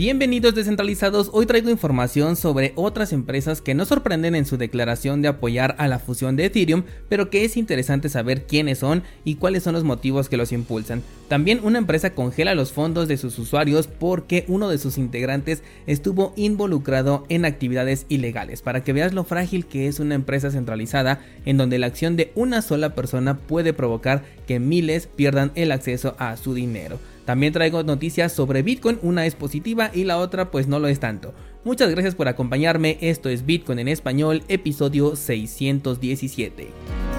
Bienvenidos descentralizados, hoy traigo información sobre otras empresas que no sorprenden en su declaración de apoyar a la fusión de Ethereum, pero que es interesante saber quiénes son y cuáles son los motivos que los impulsan. También una empresa congela los fondos de sus usuarios porque uno de sus integrantes estuvo involucrado en actividades ilegales, para que veas lo frágil que es una empresa centralizada en donde la acción de una sola persona puede provocar que miles pierdan el acceso a su dinero. También traigo noticias sobre Bitcoin, una es positiva y la otra pues no lo es tanto. Muchas gracias por acompañarme, esto es Bitcoin en español, episodio 617.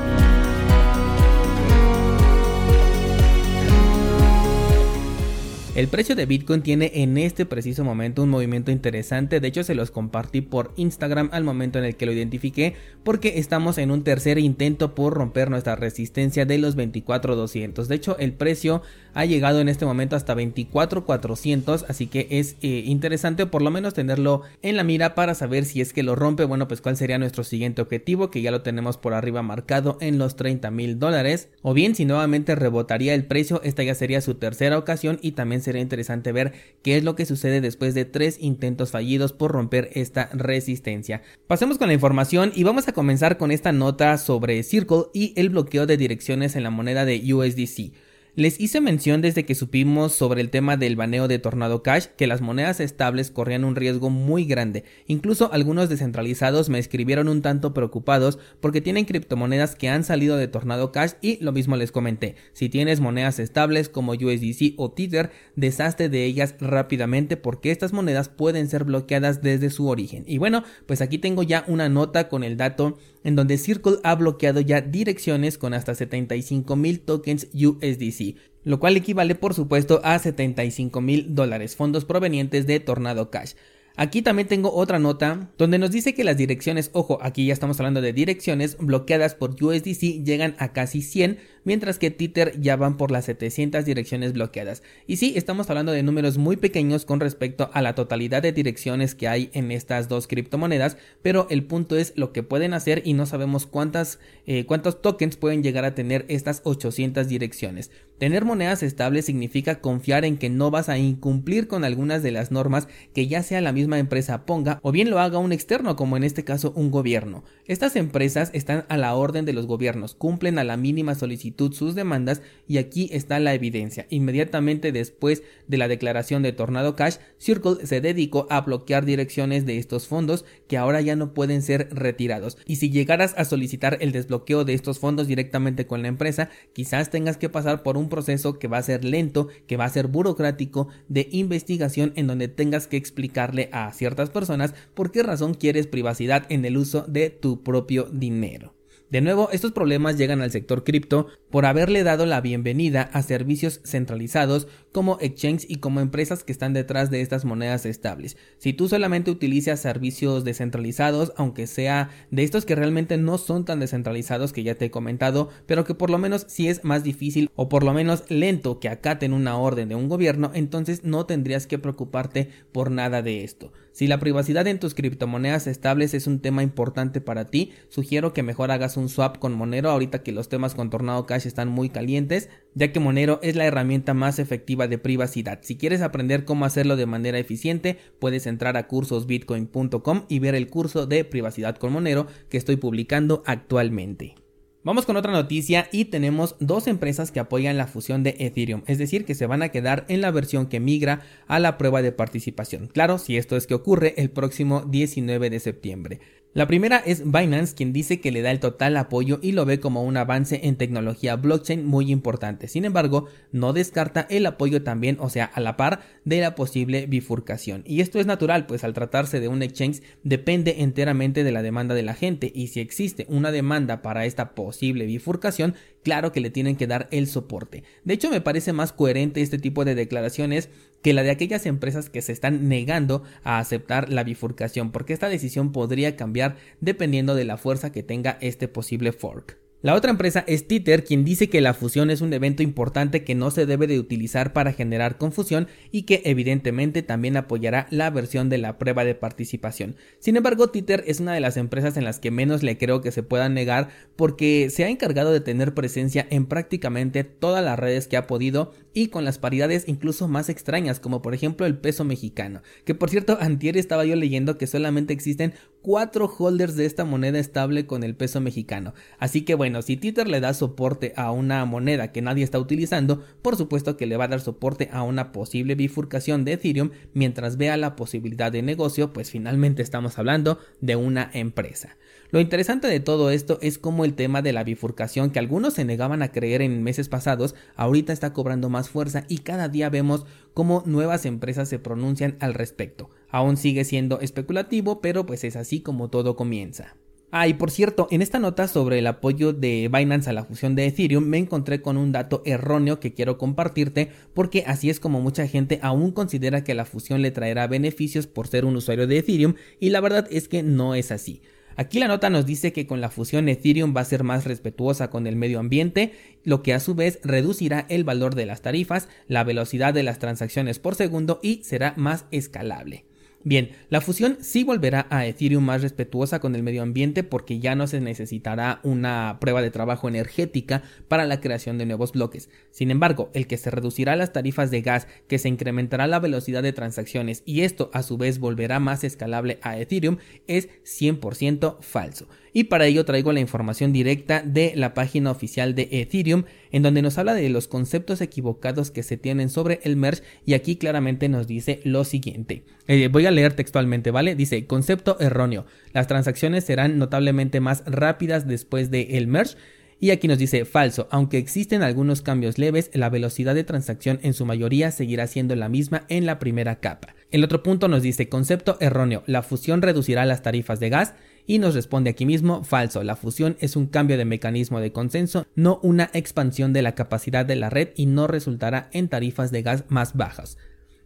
El precio de Bitcoin tiene en este preciso momento un movimiento interesante, de hecho se los compartí por Instagram al momento en el que lo identifiqué porque estamos en un tercer intento por romper nuestra resistencia de los 24.200. De hecho el precio ha llegado en este momento hasta 24.400, así que es eh, interesante por lo menos tenerlo en la mira para saber si es que lo rompe, bueno pues cuál sería nuestro siguiente objetivo que ya lo tenemos por arriba marcado en los 30 mil dólares. O bien si nuevamente rebotaría el precio esta ya sería su tercera ocasión y también sería interesante ver qué es lo que sucede después de tres intentos fallidos por romper esta resistencia. Pasemos con la información y vamos a comenzar con esta nota sobre Circle y el bloqueo de direcciones en la moneda de USDC. Les hice mención desde que supimos sobre el tema del baneo de Tornado Cash que las monedas estables corrían un riesgo muy grande. Incluso algunos descentralizados me escribieron un tanto preocupados porque tienen criptomonedas que han salido de Tornado Cash y lo mismo les comenté. Si tienes monedas estables como USDC o Tether, deshazte de ellas rápidamente porque estas monedas pueden ser bloqueadas desde su origen. Y bueno, pues aquí tengo ya una nota con el dato en donde Circle ha bloqueado ya direcciones con hasta 75 mil tokens USDC, lo cual equivale por supuesto a 75 mil dólares, fondos provenientes de Tornado Cash. Aquí también tengo otra nota donde nos dice que las direcciones, ojo, aquí ya estamos hablando de direcciones bloqueadas por USDC llegan a casi 100, mientras que Tether ya van por las 700 direcciones bloqueadas. Y sí, estamos hablando de números muy pequeños con respecto a la totalidad de direcciones que hay en estas dos criptomonedas, pero el punto es lo que pueden hacer y no sabemos cuántas, eh, cuántos tokens pueden llegar a tener estas 800 direcciones. Tener monedas estables significa confiar en que no vas a incumplir con algunas de las normas que ya sea la misma empresa ponga o bien lo haga un externo como en este caso un gobierno. Estas empresas están a la orden de los gobiernos, cumplen a la mínima solicitud sus demandas y aquí está la evidencia. Inmediatamente después de la declaración de Tornado Cash, Circle se dedicó a bloquear direcciones de estos fondos que ahora ya no pueden ser retirados. Y si llegaras a solicitar el desbloqueo de estos fondos directamente con la empresa, quizás tengas que pasar por un proceso que va a ser lento, que va a ser burocrático de investigación en donde tengas que explicarle a ciertas personas por qué razón quieres privacidad en el uso de tu propio dinero. De nuevo, estos problemas llegan al sector cripto por haberle dado la bienvenida a servicios centralizados como exchange y como empresas que están detrás de estas monedas estables. Si tú solamente utilizas servicios descentralizados, aunque sea de estos que realmente no son tan descentralizados que ya te he comentado, pero que por lo menos si es más difícil o por lo menos lento que acaten una orden de un gobierno, entonces no tendrías que preocuparte por nada de esto. Si la privacidad en tus criptomonedas estables es un tema importante para ti, sugiero que mejor hagas un swap con Monero ahorita que los temas con Tornado Cash están muy calientes, ya que Monero es la herramienta más efectiva de privacidad. Si quieres aprender cómo hacerlo de manera eficiente, puedes entrar a cursosbitcoin.com y ver el curso de privacidad con Monero que estoy publicando actualmente. Vamos con otra noticia y tenemos dos empresas que apoyan la fusión de Ethereum, es decir, que se van a quedar en la versión que migra a la prueba de participación. Claro, si esto es que ocurre el próximo 19 de septiembre. La primera es Binance, quien dice que le da el total apoyo y lo ve como un avance en tecnología blockchain muy importante. Sin embargo, no descarta el apoyo también, o sea, a la par de la posible bifurcación. Y esto es natural, pues al tratarse de un exchange depende enteramente de la demanda de la gente y si existe una demanda para esta posible bifurcación, claro que le tienen que dar el soporte. De hecho, me parece más coherente este tipo de declaraciones que la de aquellas empresas que se están negando a aceptar la bifurcación, porque esta decisión podría cambiar dependiendo de la fuerza que tenga este posible fork. La otra empresa es Tether, quien dice que la fusión es un evento importante que no se debe de utilizar para generar confusión y que evidentemente también apoyará la versión de la prueba de participación. Sin embargo, Tether es una de las empresas en las que menos le creo que se pueda negar porque se ha encargado de tener presencia en prácticamente todas las redes que ha podido y con las paridades incluso más extrañas, como por ejemplo el peso mexicano. Que por cierto, antier estaba yo leyendo que solamente existen cuatro holders de esta moneda estable con el peso mexicano. Así que bueno, si Tether le da soporte a una moneda que nadie está utilizando, por supuesto que le va a dar soporte a una posible bifurcación de Ethereum mientras vea la posibilidad de negocio, pues finalmente estamos hablando de una empresa. Lo interesante de todo esto es cómo el tema de la bifurcación que algunos se negaban a creer en meses pasados, ahorita está cobrando más fuerza y cada día vemos cómo nuevas empresas se pronuncian al respecto. Aún sigue siendo especulativo, pero pues es así como todo comienza. Ah, y por cierto, en esta nota sobre el apoyo de Binance a la fusión de Ethereum me encontré con un dato erróneo que quiero compartirte porque así es como mucha gente aún considera que la fusión le traerá beneficios por ser un usuario de Ethereum y la verdad es que no es así. Aquí la nota nos dice que con la fusión Ethereum va a ser más respetuosa con el medio ambiente, lo que a su vez reducirá el valor de las tarifas, la velocidad de las transacciones por segundo y será más escalable. Bien, la fusión sí volverá a Ethereum más respetuosa con el medio ambiente porque ya no se necesitará una prueba de trabajo energética para la creación de nuevos bloques. Sin embargo, el que se reducirá las tarifas de gas, que se incrementará la velocidad de transacciones y esto a su vez volverá más escalable a Ethereum es 100% falso. Y para ello traigo la información directa de la página oficial de Ethereum en donde nos habla de los conceptos equivocados que se tienen sobre el merge y aquí claramente nos dice lo siguiente. Eh, voy a leer textualmente, ¿vale? Dice, concepto erróneo. Las transacciones serán notablemente más rápidas después del el merge. Y aquí nos dice falso, aunque existen algunos cambios leves, la velocidad de transacción en su mayoría seguirá siendo la misma en la primera capa. El otro punto nos dice concepto erróneo, la fusión reducirá las tarifas de gas y nos responde aquí mismo falso, la fusión es un cambio de mecanismo de consenso, no una expansión de la capacidad de la red y no resultará en tarifas de gas más bajas.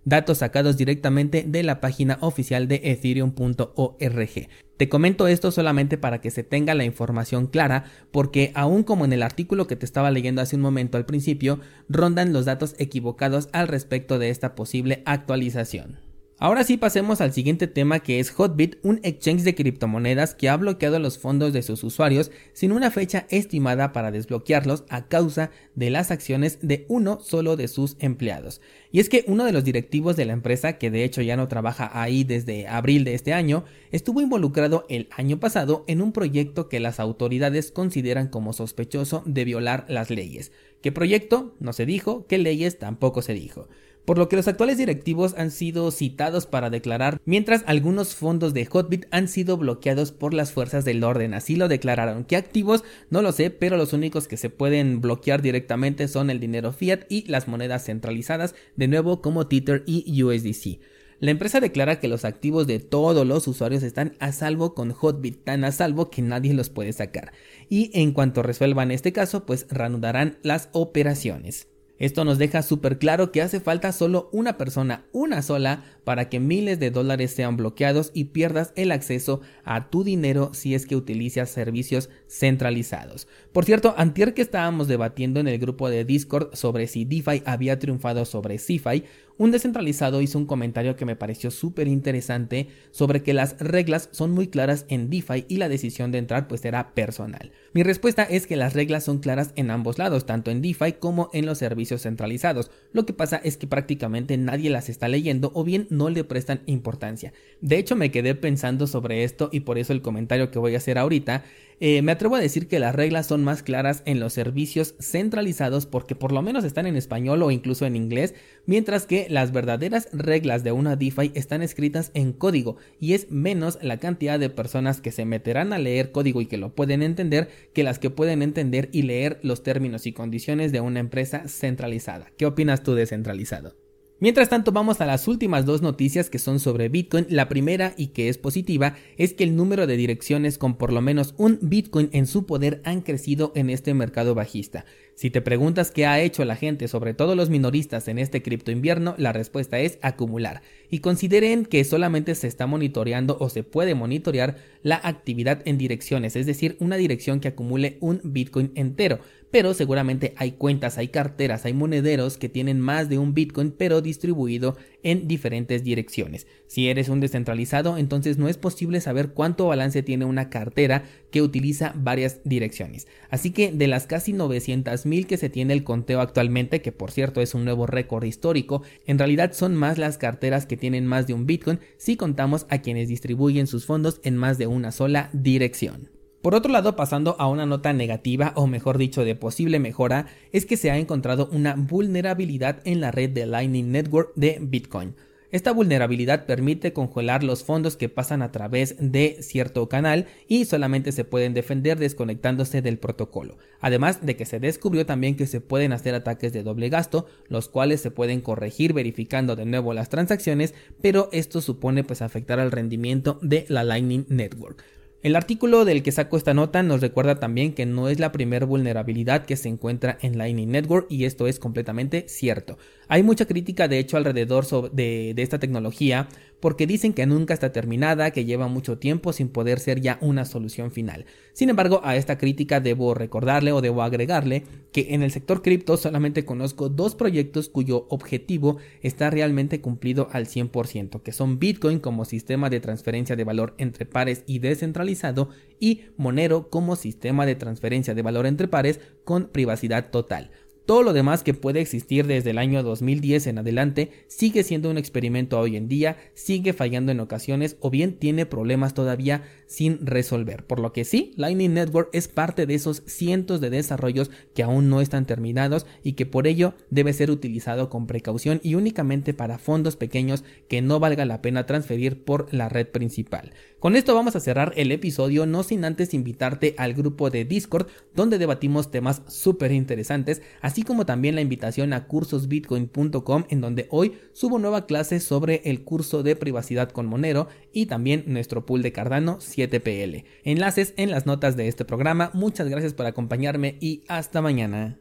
Datos sacados directamente de la página oficial de ethereum.org. Te comento esto solamente para que se tenga la información clara, porque aún como en el artículo que te estaba leyendo hace un momento al principio, rondan los datos equivocados al respecto de esta posible actualización. Ahora sí pasemos al siguiente tema que es Hotbit, un exchange de criptomonedas que ha bloqueado los fondos de sus usuarios sin una fecha estimada para desbloquearlos a causa de las acciones de uno solo de sus empleados. Y es que uno de los directivos de la empresa, que de hecho ya no trabaja ahí desde abril de este año, estuvo involucrado el año pasado en un proyecto que las autoridades consideran como sospechoso de violar las leyes. ¿Qué proyecto? No se dijo, qué leyes tampoco se dijo por lo que los actuales directivos han sido citados para declarar, mientras algunos fondos de Hotbit han sido bloqueados por las fuerzas del orden, así lo declararon. ¿Qué activos? No lo sé, pero los únicos que se pueden bloquear directamente son el dinero fiat y las monedas centralizadas, de nuevo como Tether y USDC. La empresa declara que los activos de todos los usuarios están a salvo con Hotbit, tan a salvo que nadie los puede sacar. Y en cuanto resuelvan este caso, pues reanudarán las operaciones. Esto nos deja súper claro que hace falta solo una persona, una sola, para que miles de dólares sean bloqueados y pierdas el acceso a tu dinero si es que utilizas servicios centralizados. Por cierto, antier que estábamos debatiendo en el grupo de Discord sobre si DeFi había triunfado sobre CeFi, un descentralizado hizo un comentario que me pareció súper interesante sobre que las reglas son muy claras en DeFi y la decisión de entrar pues será personal. Mi respuesta es que las reglas son claras en ambos lados, tanto en DeFi como en los servicios centralizados. Lo que pasa es que prácticamente nadie las está leyendo o bien no le prestan importancia. De hecho me quedé pensando sobre esto y por eso el comentario que voy a hacer ahorita eh, me atrevo a decir que las reglas son más claras en los servicios centralizados porque por lo menos están en español o incluso en inglés, mientras que las verdaderas reglas de una DeFi están escritas en código y es menos la cantidad de personas que se meterán a leer código y que lo pueden entender que las que pueden entender y leer los términos y condiciones de una empresa centralizada. ¿Qué opinas tú de centralizado? Mientras tanto vamos a las últimas dos noticias que son sobre Bitcoin. La primera y que es positiva es que el número de direcciones con por lo menos un Bitcoin en su poder han crecido en este mercado bajista. Si te preguntas qué ha hecho la gente, sobre todo los minoristas en este cripto invierno, la respuesta es acumular. Y consideren que solamente se está monitoreando o se puede monitorear la actividad en direcciones, es decir, una dirección que acumule un Bitcoin entero pero seguramente hay cuentas, hay carteras, hay monederos que tienen más de un Bitcoin, pero distribuido en diferentes direcciones. Si eres un descentralizado, entonces no es posible saber cuánto balance tiene una cartera que utiliza varias direcciones. Así que de las casi 900 mil que se tiene el conteo actualmente, que por cierto es un nuevo récord histórico, en realidad son más las carteras que tienen más de un Bitcoin si contamos a quienes distribuyen sus fondos en más de una sola dirección. Por otro lado, pasando a una nota negativa, o mejor dicho, de posible mejora, es que se ha encontrado una vulnerabilidad en la red de Lightning Network de Bitcoin. Esta vulnerabilidad permite congelar los fondos que pasan a través de cierto canal y solamente se pueden defender desconectándose del protocolo. Además de que se descubrió también que se pueden hacer ataques de doble gasto, los cuales se pueden corregir verificando de nuevo las transacciones, pero esto supone pues afectar al rendimiento de la Lightning Network. El artículo del que saco esta nota nos recuerda también que no es la primera vulnerabilidad que se encuentra en Lightning Network y esto es completamente cierto. Hay mucha crítica de hecho alrededor de, de, esta tecnología porque dicen que nunca está terminada, que lleva mucho tiempo sin poder ser ya una solución final. Sin embargo, a esta crítica debo recordarle o debo agregarle que en el sector cripto solamente conozco dos proyectos cuyo objetivo está realmente cumplido al 100%, que son Bitcoin como sistema de transferencia de valor entre pares y descentralizado y Monero como sistema de transferencia de valor entre pares con privacidad total. Todo lo demás que puede existir desde el año 2010 en adelante sigue siendo un experimento hoy en día, sigue fallando en ocasiones o bien tiene problemas todavía sin resolver. Por lo que sí, Lightning Network es parte de esos cientos de desarrollos que aún no están terminados y que por ello debe ser utilizado con precaución y únicamente para fondos pequeños que no valga la pena transferir por la red principal. Con esto vamos a cerrar el episodio, no sin antes invitarte al grupo de Discord donde debatimos temas súper interesantes, así como también la invitación a cursosbitcoin.com en donde hoy subo nueva clase sobre el curso de privacidad con Monero y también nuestro pool de Cardano 7PL. Enlaces en las notas de este programa. Muchas gracias por acompañarme y hasta mañana.